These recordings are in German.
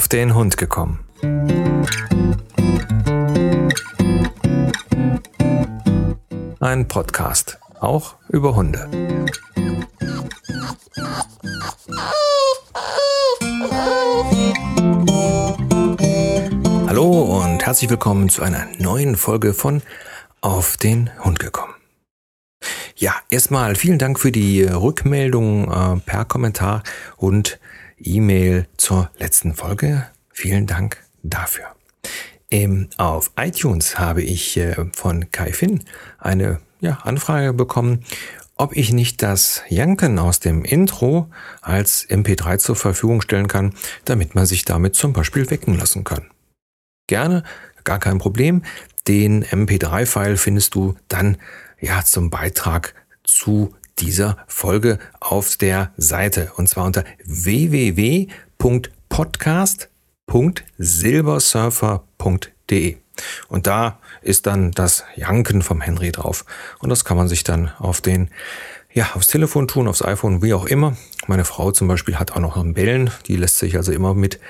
auf den Hund gekommen. Ein Podcast, auch über Hunde. Hallo und herzlich willkommen zu einer neuen Folge von Auf den Hund gekommen. Ja, erstmal vielen Dank für die Rückmeldung äh, per Kommentar und E-Mail zur letzten Folge. Vielen Dank dafür. Ähm, auf iTunes habe ich äh, von Kai Finn eine ja, Anfrage bekommen, ob ich nicht das Janken aus dem Intro als MP3 zur Verfügung stellen kann, damit man sich damit zum Beispiel wecken lassen kann. Gerne, gar kein Problem. Den MP3-File findest du dann ja zum Beitrag zu dieser Folge auf der Seite und zwar unter www.podcast.silbersurfer.de. Und da ist dann das Janken vom Henry drauf. Und das kann man sich dann auf den, ja, aufs Telefon tun, aufs iPhone, wie auch immer. Meine Frau zum Beispiel hat auch noch ein Bellen. Die lässt sich also immer mit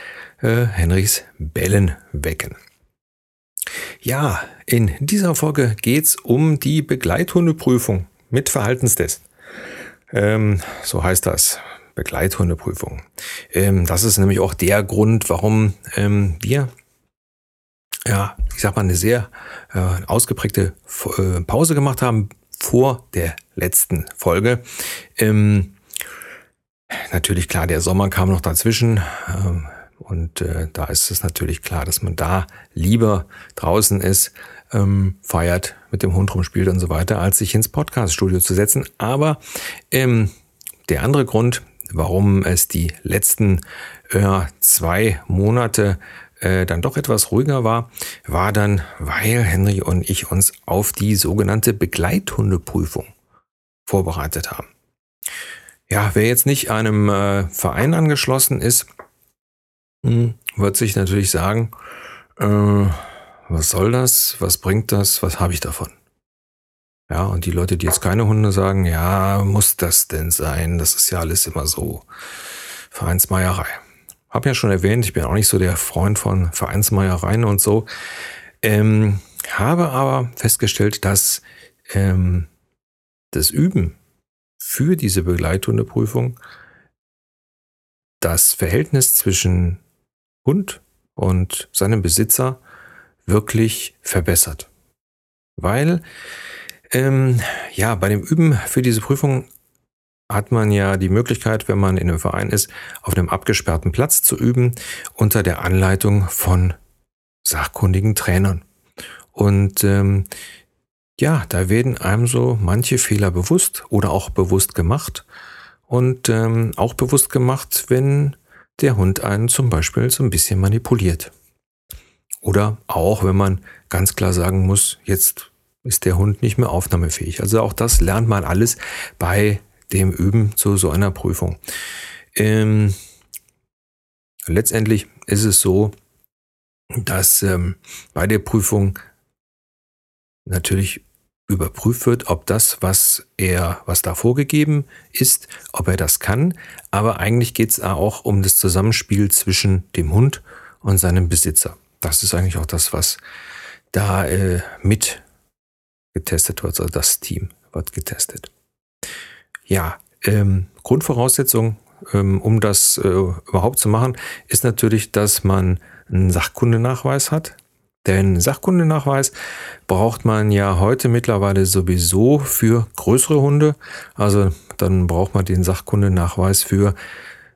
äh, Henrys Bellen wecken. Ja, in dieser Folge geht's um die Begleithundeprüfung mit Verhaltenstest. Ähm, so heißt das. Begleithundeprüfung. Ähm, das ist nämlich auch der Grund, warum ähm, wir, ja, ich sag mal, eine sehr äh, ausgeprägte äh, Pause gemacht haben vor der letzten Folge. Ähm, natürlich klar, der Sommer kam noch dazwischen. Ähm, und äh, da ist es natürlich klar, dass man da lieber draußen ist, ähm, feiert, mit dem Hund rumspielt und so weiter, als sich ins Podcaststudio zu setzen. Aber ähm, der andere Grund, warum es die letzten äh, zwei Monate äh, dann doch etwas ruhiger war, war dann, weil Henry und ich uns auf die sogenannte Begleithundeprüfung vorbereitet haben. Ja, wer jetzt nicht einem äh, Verein angeschlossen ist, hm, wird sich natürlich sagen, äh, was soll das? Was bringt das? Was habe ich davon? Ja, und die Leute, die jetzt keine Hunde sagen, ja, muss das denn sein? Das ist ja alles immer so Vereinsmeierei. Hab ja schon erwähnt, ich bin auch nicht so der Freund von Vereinsmeiereien und so. Ähm, habe aber festgestellt, dass ähm, das Üben für diese Begleithundeprüfung das Verhältnis zwischen Hund und seinem Besitzer wirklich verbessert. Weil, ähm, ja, bei dem Üben für diese Prüfung hat man ja die Möglichkeit, wenn man in einem Verein ist, auf einem abgesperrten Platz zu üben, unter der Anleitung von sachkundigen Trainern. Und ähm, ja, da werden einem so manche Fehler bewusst oder auch bewusst gemacht. Und ähm, auch bewusst gemacht, wenn der Hund einen zum Beispiel so ein bisschen manipuliert. Oder auch, wenn man ganz klar sagen muss, jetzt ist der Hund nicht mehr aufnahmefähig. Also auch das lernt man alles bei dem Üben zu so einer Prüfung. Ähm, letztendlich ist es so, dass ähm, bei der Prüfung natürlich überprüft wird, ob das, was er, was da vorgegeben ist, ob er das kann. Aber eigentlich geht es auch um das Zusammenspiel zwischen dem Hund und seinem Besitzer. Das ist eigentlich auch das, was da äh, mit getestet wird. Also das Team wird getestet. Ja, ähm, Grundvoraussetzung, ähm, um das äh, überhaupt zu machen, ist natürlich, dass man einen Sachkundenachweis hat. Denn Sachkundenachweis braucht man ja heute mittlerweile sowieso für größere Hunde. Also dann braucht man den Sachkundenachweis für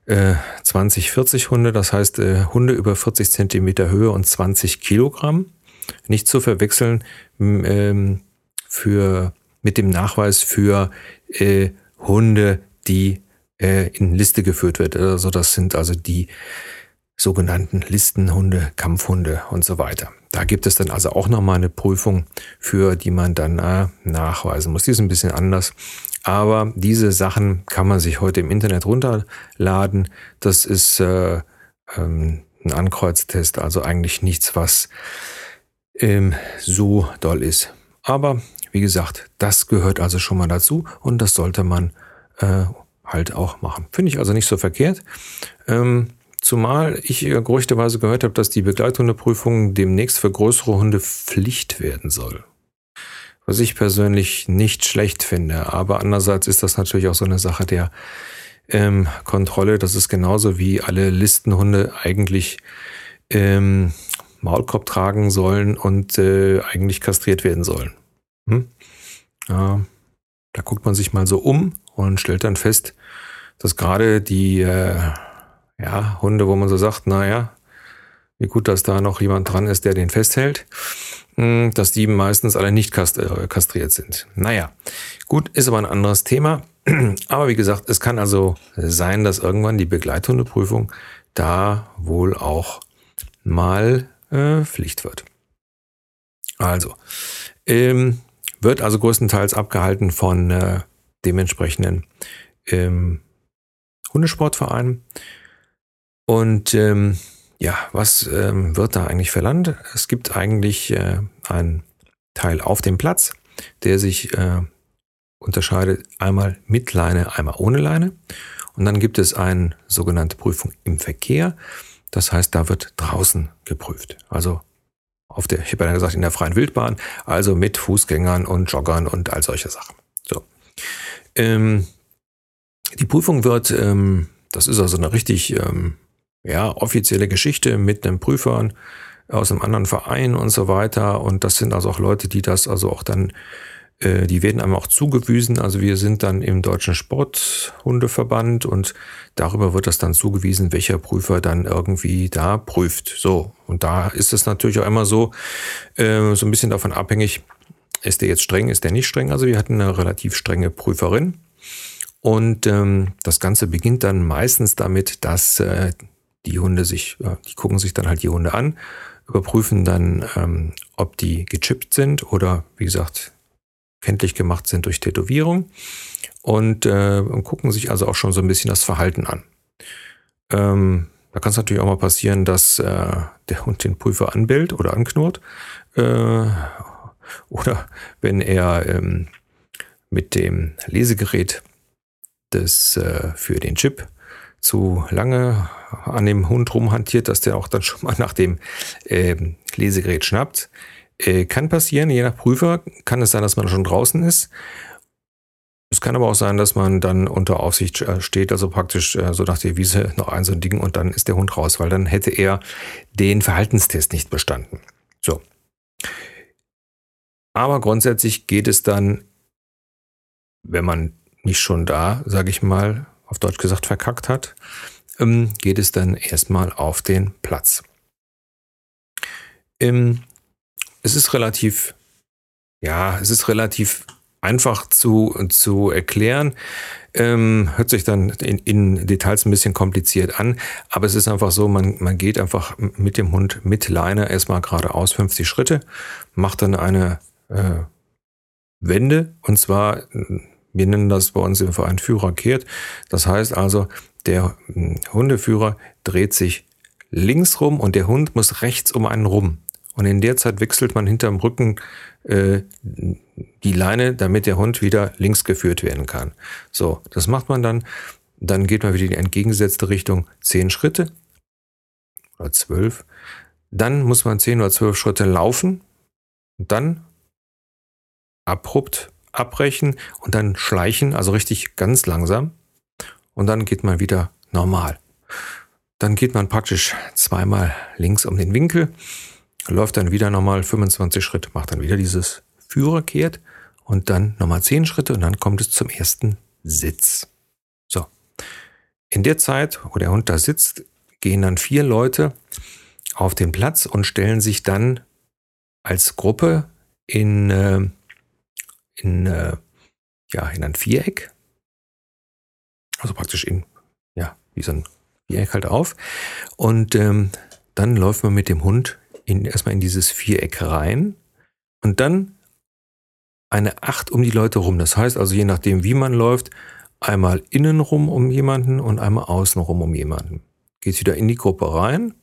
äh, 20, 40 Hunde, das heißt äh, Hunde über 40 Zentimeter Höhe und 20 Kilogramm. Nicht zu verwechseln ähm, für, mit dem Nachweis für äh, Hunde, die äh, in Liste geführt wird. Also das sind also die sogenannten Listenhunde, Kampfhunde und so weiter. Da gibt es dann also auch nochmal eine Prüfung, für die man dann äh, nachweisen muss. Die ist ein bisschen anders. Aber diese Sachen kann man sich heute im Internet runterladen. Das ist äh, ähm, ein Ankreuztest, also eigentlich nichts, was ähm, so doll ist. Aber wie gesagt, das gehört also schon mal dazu und das sollte man äh, halt auch machen. Finde ich also nicht so verkehrt. Ähm, Zumal ich äh, gerüchteweise gehört habe, dass die Begleithundeprüfung demnächst für größere Hunde Pflicht werden soll. Was ich persönlich nicht schlecht finde. Aber andererseits ist das natürlich auch so eine Sache der ähm, Kontrolle. Das ist genauso wie alle Listenhunde eigentlich ähm, Maulkorb tragen sollen und äh, eigentlich kastriert werden sollen. Hm? Ja, da guckt man sich mal so um und stellt dann fest, dass gerade die äh, ja, Hunde, wo man so sagt, naja, wie gut, dass da noch jemand dran ist, der den festhält, dass die meistens alle nicht äh, kastriert sind. Naja, gut, ist aber ein anderes Thema. Aber wie gesagt, es kann also sein, dass irgendwann die Begleithundeprüfung da wohl auch mal äh, Pflicht wird. Also, ähm, wird also größtenteils abgehalten von äh, dementsprechenden ähm, Hundesportvereinen. Und ähm, ja, was ähm, wird da eigentlich verlangt? Es gibt eigentlich äh, einen Teil auf dem Platz, der sich äh, unterscheidet einmal mit Leine, einmal ohne Leine. Und dann gibt es eine sogenannte Prüfung im Verkehr. Das heißt, da wird draußen geprüft. Also auf der, ich habe ja gesagt, in der freien Wildbahn, also mit Fußgängern und Joggern und all solche Sachen. So. Ähm, die Prüfung wird, ähm, das ist also eine richtig ähm, ja, offizielle Geschichte mit einem Prüfern aus einem anderen Verein und so weiter. Und das sind also auch Leute, die das also auch dann, äh, die werden einem auch zugewiesen. Also wir sind dann im Deutschen Sporthundeverband und darüber wird das dann zugewiesen, welcher Prüfer dann irgendwie da prüft. So. Und da ist es natürlich auch immer so, äh, so ein bisschen davon abhängig, ist der jetzt streng, ist der nicht streng? Also wir hatten eine relativ strenge Prüferin. Und ähm, das Ganze beginnt dann meistens damit, dass äh, die Hunde sich, äh, die gucken sich dann halt die Hunde an, überprüfen dann, ähm, ob die gechippt sind oder wie gesagt kenntlich gemacht sind durch Tätowierung und, äh, und gucken sich also auch schon so ein bisschen das Verhalten an. Ähm, da kann es natürlich auch mal passieren, dass äh, der Hund den Prüfer anbellt oder anknurrt. Äh, oder wenn er ähm, mit dem Lesegerät des, äh, für den Chip zu lange an dem Hund rumhantiert, dass der auch dann schon mal nach dem äh, Lesegerät schnappt. Äh, kann passieren, je nach Prüfer kann es sein, dass man schon draußen ist. Es kann aber auch sein, dass man dann unter Aufsicht äh, steht, also praktisch äh, so nach der Wiese noch ein so ein Ding und dann ist der Hund raus, weil dann hätte er den Verhaltenstest nicht bestanden. So. Aber grundsätzlich geht es dann, wenn man nicht schon da, sage ich mal, auf Deutsch gesagt verkackt hat, ähm, geht es dann erstmal auf den Platz. Ähm, es ist relativ, ja, es ist relativ einfach zu, zu erklären. Ähm, hört sich dann in, in, Details ein bisschen kompliziert an, aber es ist einfach so, man, man geht einfach mit dem Hund mit Leine erstmal geradeaus 50 Schritte, macht dann eine äh, Wende und zwar, wir nennen das bei uns im Verein Führer kehrt. Das heißt also, der hm, Hundeführer dreht sich links rum und der Hund muss rechts um einen rum. Und in der Zeit wechselt man hinterm Rücken äh, die Leine, damit der Hund wieder links geführt werden kann. So, das macht man dann. Dann geht man wieder in die entgegengesetzte Richtung zehn Schritte oder zwölf. Dann muss man zehn oder zwölf Schritte laufen und dann abrupt abbrechen und dann schleichen, also richtig ganz langsam und dann geht man wieder normal. Dann geht man praktisch zweimal links um den Winkel, läuft dann wieder nochmal 25 Schritte, macht dann wieder dieses Führerkehrt und dann nochmal 10 Schritte und dann kommt es zum ersten Sitz. So. In der Zeit, wo der Hund da sitzt, gehen dann vier Leute auf den Platz und stellen sich dann als Gruppe in, äh, in, äh, ja, in ein Viereck also praktisch in, ja, wie so ein Viereck halt auf. Und ähm, dann läuft man mit dem Hund in, erstmal in dieses Viereck rein und dann eine Acht um die Leute rum. Das heißt also, je nachdem, wie man läuft, einmal innen rum um jemanden und einmal außen rum um jemanden. Geht wieder in die Gruppe rein.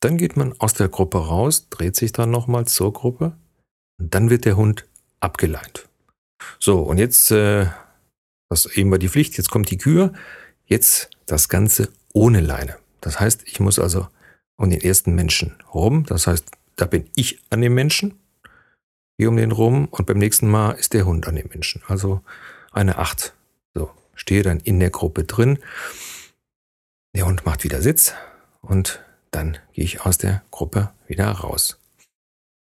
Dann geht man aus der Gruppe raus, dreht sich dann nochmal zur Gruppe und dann wird der Hund abgeleint. So, und jetzt äh, das eben war die Pflicht, jetzt kommt die Kür, jetzt das Ganze ohne Leine. Das heißt, ich muss also um den ersten Menschen rum. Das heißt, da bin ich an dem Menschen, gehe um den rum und beim nächsten Mal ist der Hund an dem Menschen. Also eine Acht. So, stehe dann in der Gruppe drin. Der Hund macht wieder Sitz und dann gehe ich aus der Gruppe wieder raus.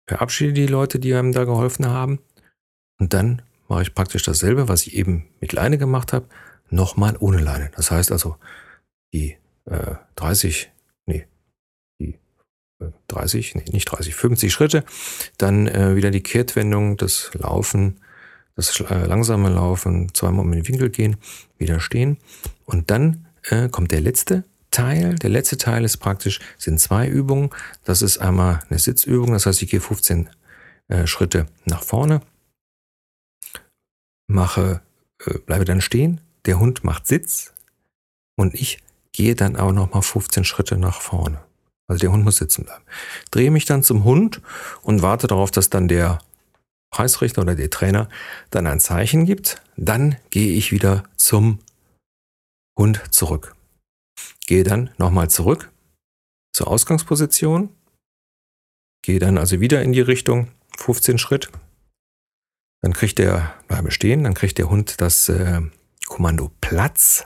Verabschiede die Leute, die einem da geholfen haben und dann mache ich praktisch dasselbe, was ich eben mit Leine gemacht habe, nochmal ohne Leine. Das heißt also, die äh, 30, nee, die äh, 30, nee, nicht 30, 50 Schritte, dann äh, wieder die Kehrtwendung, das Laufen, das äh, langsame Laufen, zweimal um den Winkel gehen, wieder stehen und dann äh, kommt der letzte Teil. Der letzte Teil ist praktisch, sind zwei Übungen. Das ist einmal eine Sitzübung, das heißt, ich gehe 15 äh, Schritte nach vorne, mache, äh, bleibe dann stehen, der Hund macht Sitz und ich gehe dann auch nochmal 15 Schritte nach vorne. Also der Hund muss sitzen bleiben. Drehe mich dann zum Hund und warte darauf, dass dann der Preisrichter oder der Trainer dann ein Zeichen gibt. Dann gehe ich wieder zum Hund zurück. Gehe dann nochmal zurück zur Ausgangsposition. Gehe dann also wieder in die Richtung 15 Schritt. Dann kriegt der, bleibe stehen, dann kriegt der Hund das äh, Kommando Platz,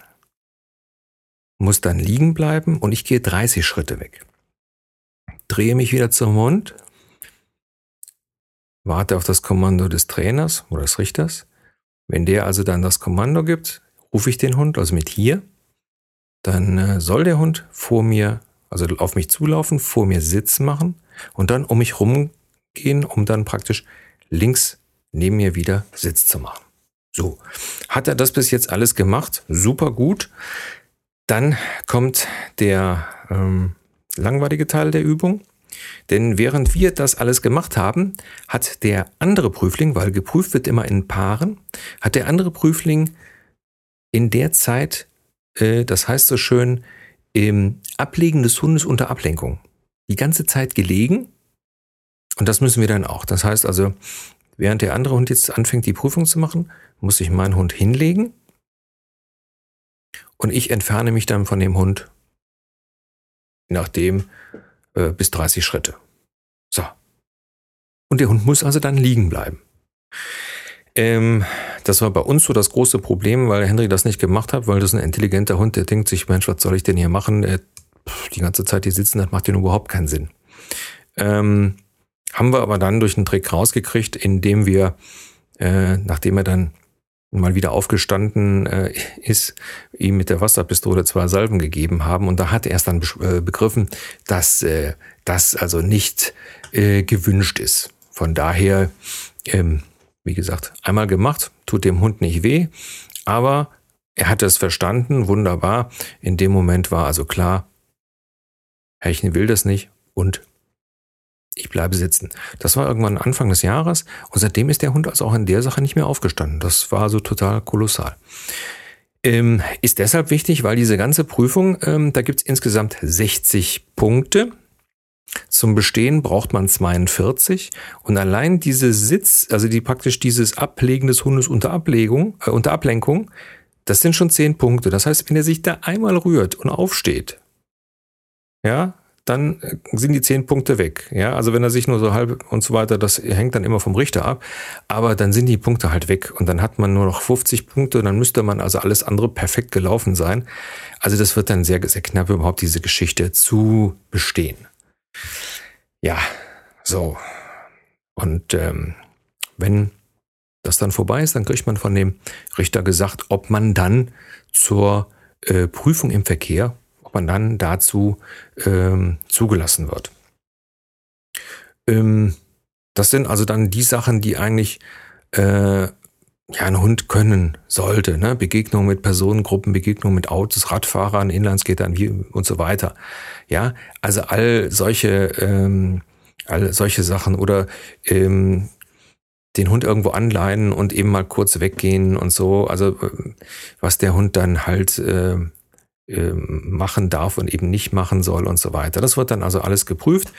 muss dann liegen bleiben und ich gehe 30 Schritte weg. Drehe mich wieder zum Hund, warte auf das Kommando des Trainers oder des Richters. Wenn der also dann das Kommando gibt, rufe ich den Hund, also mit hier, dann äh, soll der Hund vor mir, also auf mich zulaufen, vor mir Sitz machen und dann um mich rumgehen, um dann praktisch links neben mir wieder Sitz zu machen. So, hat er das bis jetzt alles gemacht? Super gut. Dann kommt der ähm, langweilige Teil der Übung. Denn während wir das alles gemacht haben, hat der andere Prüfling, weil geprüft wird immer in Paaren, hat der andere Prüfling in der Zeit, äh, das heißt so schön, im Ablegen des Hundes unter Ablenkung, die ganze Zeit gelegen. Und das müssen wir dann auch. Das heißt also, Während der andere Hund jetzt anfängt, die Prüfung zu machen, muss ich meinen Hund hinlegen und ich entferne mich dann von dem Hund, nachdem, äh, bis 30 Schritte. So. Und der Hund muss also dann liegen bleiben. Ähm, das war bei uns so das große Problem, weil Henry das nicht gemacht hat, weil das ein intelligenter Hund, der denkt sich, Mensch, was soll ich denn hier machen? Er, die ganze Zeit hier sitzen, das macht ja überhaupt keinen Sinn. Ähm, haben wir aber dann durch einen Trick rausgekriegt, indem wir, äh, nachdem er dann mal wieder aufgestanden äh, ist, ihm mit der Wasserpistole zwei Salven gegeben haben. Und da hat er erst dann äh, begriffen, dass äh, das also nicht äh, gewünscht ist. Von daher, ähm, wie gesagt, einmal gemacht, tut dem Hund nicht weh, aber er hat es verstanden, wunderbar. In dem Moment war also klar, Herrchen will das nicht und ich bleibe sitzen. Das war irgendwann Anfang des Jahres und seitdem ist der Hund also auch in der Sache nicht mehr aufgestanden. Das war so total kolossal. Ähm, ist deshalb wichtig, weil diese ganze Prüfung, ähm, da gibt es insgesamt 60 Punkte. Zum Bestehen braucht man 42 und allein diese Sitz, also die praktisch dieses Ablegen des Hundes unter Ablegung, äh, unter Ablenkung, das sind schon 10 Punkte. Das heißt, wenn er sich da einmal rührt und aufsteht, ja, dann sind die zehn Punkte weg. Ja, also wenn er sich nur so halb und so weiter, das hängt dann immer vom Richter ab. Aber dann sind die Punkte halt weg und dann hat man nur noch 50 Punkte dann müsste man also alles andere perfekt gelaufen sein. Also das wird dann sehr, sehr knapp überhaupt diese Geschichte zu bestehen. Ja, so. Und ähm, wenn das dann vorbei ist, dann kriegt man von dem Richter gesagt, ob man dann zur äh, Prüfung im Verkehr man dann dazu ähm, zugelassen wird. Ähm, das sind also dann die Sachen, die eigentlich äh, ja, ein Hund können sollte. Ne? Begegnung mit Personengruppen, Begegnung mit Autos, Radfahrern, Inlandsketern wie, und so weiter. Ja, also all solche, ähm, all solche Sachen oder ähm, den Hund irgendwo anleihen und eben mal kurz weggehen und so. Also äh, was der Hund dann halt äh, machen darf und eben nicht machen soll und so weiter. Das wird dann also alles geprüft.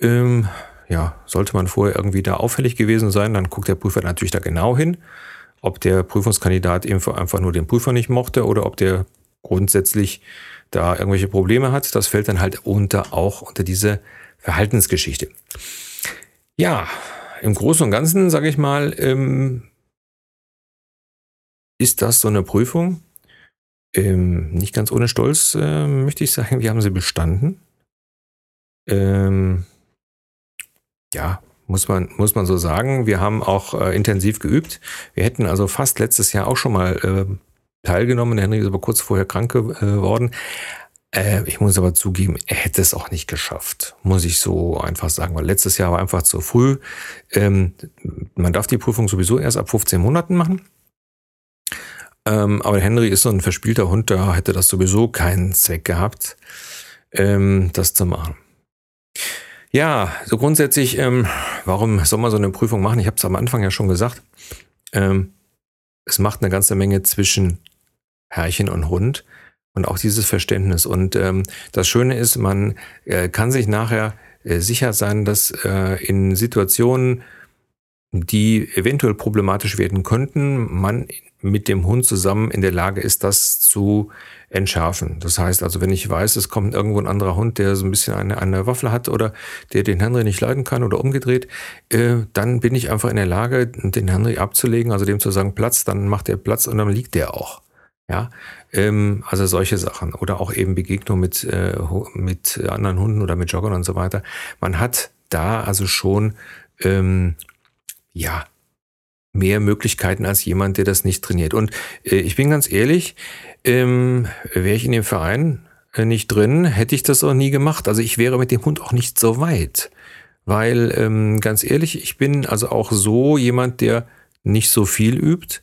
Ähm, ja, sollte man vorher irgendwie da auffällig gewesen sein, dann guckt der Prüfer natürlich da genau hin, ob der Prüfungskandidat einfach nur den Prüfer nicht mochte oder ob der grundsätzlich da irgendwelche Probleme hat. Das fällt dann halt unter auch unter diese Verhaltensgeschichte. Ja, im Großen und Ganzen, sage ich mal, ähm, ist das so eine Prüfung. Ähm, nicht ganz ohne Stolz äh, möchte ich sagen, wir haben sie bestanden. Ähm, ja, muss man, muss man so sagen. Wir haben auch äh, intensiv geübt. Wir hätten also fast letztes Jahr auch schon mal äh, teilgenommen. Der Henry ist aber kurz vorher krank geworden. Äh, ich muss aber zugeben, er hätte es auch nicht geschafft, muss ich so einfach sagen, weil letztes Jahr war einfach zu früh. Ähm, man darf die Prüfung sowieso erst ab 15 Monaten machen. Ähm, aber Henry ist so ein verspielter Hund, da hätte das sowieso keinen Zweck gehabt, ähm, das zu machen. Ja, so grundsätzlich, ähm, warum soll man so eine Prüfung machen? Ich habe es am Anfang ja schon gesagt. Ähm, es macht eine ganze Menge zwischen Herrchen und Hund und auch dieses Verständnis. Und ähm, das Schöne ist, man äh, kann sich nachher äh, sicher sein, dass äh, in Situationen, die eventuell problematisch werden könnten, man mit dem Hund zusammen in der Lage ist, das zu entschärfen. Das heißt also, wenn ich weiß, es kommt irgendwo ein anderer Hund, der so ein bisschen eine, eine Waffel hat oder der den Henry nicht leiden kann oder umgedreht, äh, dann bin ich einfach in der Lage, den Henry abzulegen, also dem zu sagen, Platz, dann macht er Platz und dann liegt der auch. Ja, ähm, also solche Sachen oder auch eben Begegnung mit, äh, mit anderen Hunden oder mit Joggern und so weiter. Man hat da also schon, ähm, ja, mehr Möglichkeiten als jemand, der das nicht trainiert. Und äh, ich bin ganz ehrlich, ähm, wäre ich in dem Verein äh, nicht drin, hätte ich das auch nie gemacht. Also ich wäre mit dem Hund auch nicht so weit. Weil, ähm, ganz ehrlich, ich bin also auch so jemand, der nicht so viel übt.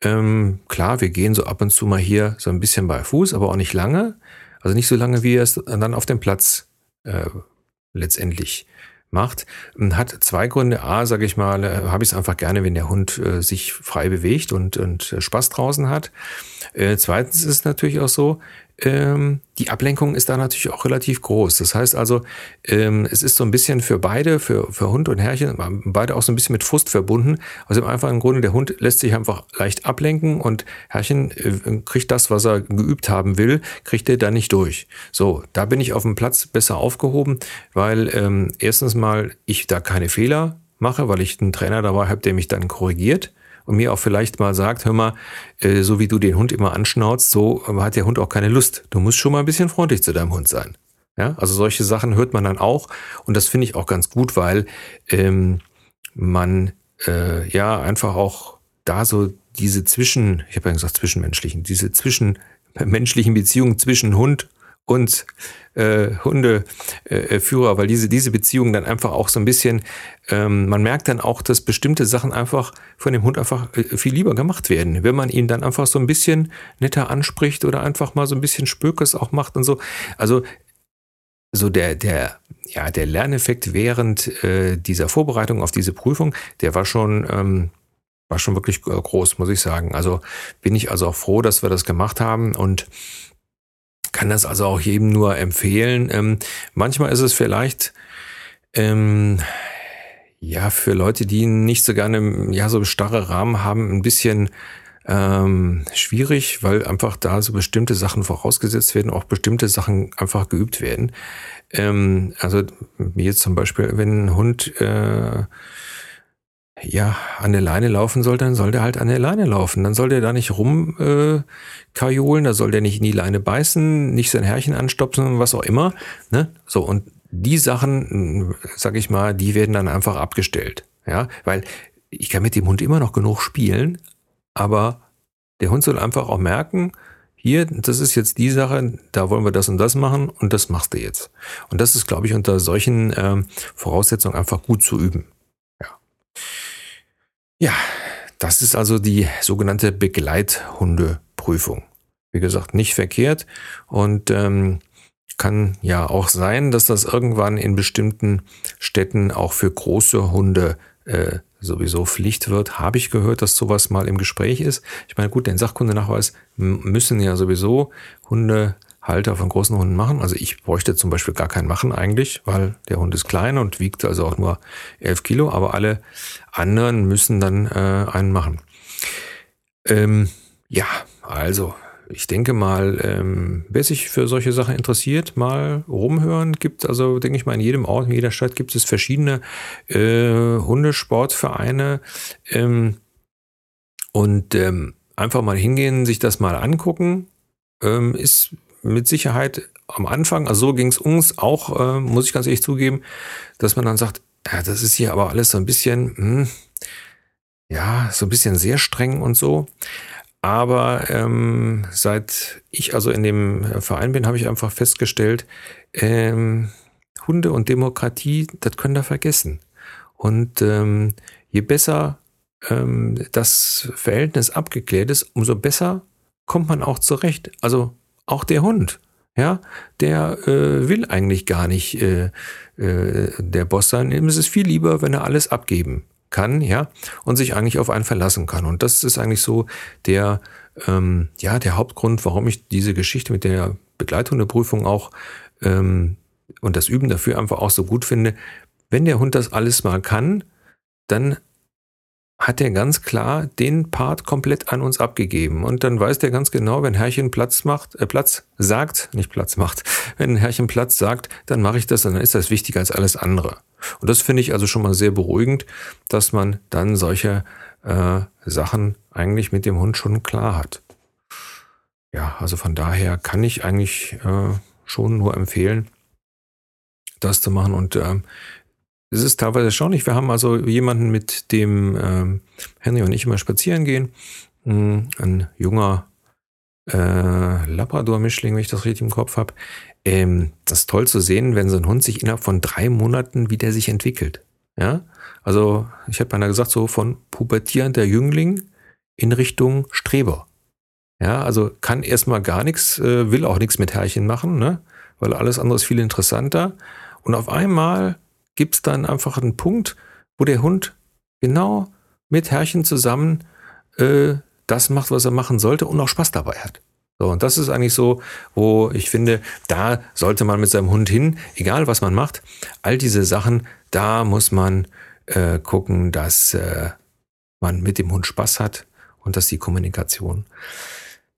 Ähm, klar, wir gehen so ab und zu mal hier so ein bisschen bei Fuß, aber auch nicht lange. Also nicht so lange, wie es dann auf dem Platz äh, letztendlich macht. Hat zwei Gründe. A, sage ich mal, äh, habe ich es einfach gerne, wenn der Hund äh, sich frei bewegt und, und Spaß draußen hat. Äh, zweitens ist es natürlich auch so, ähm, die Ablenkung ist da natürlich auch relativ groß. Das heißt also, ähm, es ist so ein bisschen für beide, für, für Hund und Herrchen, beide auch so ein bisschen mit Frust verbunden. Also im einfachen Grunde, der Hund lässt sich einfach leicht ablenken und Herrchen äh, kriegt das, was er geübt haben will, kriegt er da nicht durch. So, da bin ich auf dem Platz besser aufgehoben, weil ähm, erstens mal ich da keine Fehler mache, weil ich einen Trainer dabei habe, der mich dann korrigiert und mir auch vielleicht mal sagt, hör mal, äh, so wie du den Hund immer anschnauzt, so hat der Hund auch keine Lust. Du musst schon mal ein bisschen freundlich zu deinem Hund sein. Ja, also solche Sachen hört man dann auch und das finde ich auch ganz gut, weil ähm, man äh, ja einfach auch da so diese zwischen, ich habe ja gesagt zwischenmenschlichen, diese zwischenmenschlichen Beziehungen zwischen Hund und äh, Hundeführer, äh, weil diese, diese Beziehung dann einfach auch so ein bisschen, ähm, man merkt dann auch, dass bestimmte Sachen einfach von dem Hund einfach äh, viel lieber gemacht werden. Wenn man ihn dann einfach so ein bisschen netter anspricht oder einfach mal so ein bisschen Spökes auch macht und so. Also so der, der, ja, der Lerneffekt während äh, dieser Vorbereitung auf diese Prüfung, der war schon, ähm, war schon wirklich äh, groß, muss ich sagen. Also bin ich also auch froh, dass wir das gemacht haben und kann das also auch jedem nur empfehlen. Ähm, manchmal ist es vielleicht ähm, ja für Leute, die nicht so gerne ja so starre Rahmen haben, ein bisschen ähm, schwierig, weil einfach da so bestimmte Sachen vorausgesetzt werden, auch bestimmte Sachen einfach geübt werden. Ähm, also wie jetzt zum Beispiel, wenn ein Hund äh, ja, an der Leine laufen soll, dann soll der halt an der Leine laufen. Dann soll der da nicht rumkajolen, äh, da soll der nicht in die Leine beißen, nicht sein Härchen anstopfen, was auch immer. Ne? So, und die Sachen, sag ich mal, die werden dann einfach abgestellt. Ja, weil ich kann mit dem Hund immer noch genug spielen, aber der Hund soll einfach auch merken, hier, das ist jetzt die Sache, da wollen wir das und das machen und das machst du jetzt. Und das ist, glaube ich, unter solchen ähm, Voraussetzungen einfach gut zu üben. Ja, das ist also die sogenannte Begleithundeprüfung. Wie gesagt, nicht verkehrt und ähm, kann ja auch sein, dass das irgendwann in bestimmten Städten auch für große Hunde äh, sowieso Pflicht wird. Habe ich gehört, dass sowas mal im Gespräch ist. Ich meine, gut, den Sachkundenachweis müssen ja sowieso Hunde Halter von großen Hunden machen. Also ich bräuchte zum Beispiel gar keinen machen eigentlich, weil der Hund ist klein und wiegt also auch nur 11 Kilo, aber alle anderen müssen dann äh, einen machen. Ähm, ja, also ich denke mal, ähm, wer sich für solche Sachen interessiert, mal rumhören. Gibt also, denke ich mal, in jedem Ort, in jeder Stadt gibt es verschiedene äh, Hundesportvereine. Ähm, und ähm, einfach mal hingehen, sich das mal angucken, ähm, ist mit Sicherheit am Anfang, also so ging es uns auch, äh, muss ich ganz ehrlich zugeben, dass man dann sagt, ja, das ist hier aber alles so ein bisschen, hm, ja, so ein bisschen sehr streng und so. Aber ähm, seit ich also in dem Verein bin, habe ich einfach festgestellt, ähm, Hunde und Demokratie, das können da vergessen. Und ähm, je besser ähm, das Verhältnis abgeklärt ist, umso besser kommt man auch zurecht. Also auch der Hund, ja, der äh, will eigentlich gar nicht äh, äh, der Boss sein. Ihm ist es viel lieber, wenn er alles abgeben kann, ja, und sich eigentlich auf einen verlassen kann. Und das ist eigentlich so der, ähm, ja, der Hauptgrund, warum ich diese Geschichte mit der Begleithundeprüfung auch ähm, und das Üben dafür einfach auch so gut finde. Wenn der Hund das alles mal kann, dann hat er ganz klar den Part komplett an uns abgegeben. Und dann weiß der ganz genau, wenn Herrchen Platz macht, äh, Platz sagt, nicht Platz macht, wenn Herrchen Platz sagt, dann mache ich das und dann ist das wichtiger als alles andere. Und das finde ich also schon mal sehr beruhigend, dass man dann solche äh, Sachen eigentlich mit dem Hund schon klar hat. Ja, also von daher kann ich eigentlich äh, schon nur empfehlen, das zu machen. Und äh, es ist teilweise erstaunlich. Wir haben also jemanden, mit dem ähm, Henry und ich immer spazieren gehen. Hm, ein junger äh, Labrador-Mischling, wenn ich das richtig im Kopf habe. Ähm, das ist toll zu sehen, wenn so ein Hund sich innerhalb von drei Monaten wieder sich entwickelt. Ja, also ich habe beinahe gesagt, so von pubertierender Jüngling in Richtung Streber. Ja, also kann erstmal gar nichts, äh, will auch nichts mit Herrchen machen, ne? weil alles andere ist viel interessanter. Und auf einmal gibt es dann einfach einen Punkt, wo der Hund genau mit Herrchen zusammen äh, das macht, was er machen sollte und auch Spaß dabei hat. So, und das ist eigentlich so, wo ich finde, da sollte man mit seinem Hund hin, egal was man macht, all diese Sachen, da muss man äh, gucken, dass äh, man mit dem Hund Spaß hat und dass die Kommunikation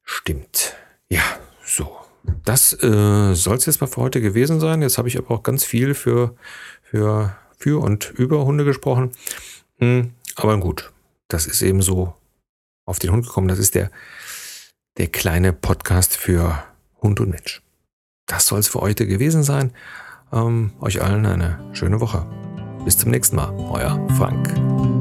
stimmt. Ja, so. Das äh, soll es jetzt mal für heute gewesen sein. Jetzt habe ich aber auch ganz viel für, für, für und über Hunde gesprochen. Hm, aber gut, das ist eben so auf den Hund gekommen. Das ist der der kleine Podcast für Hund und Mensch. Das soll es für heute gewesen sein. Ähm, euch allen eine schöne Woche. Bis zum nächsten Mal. Euer Frank.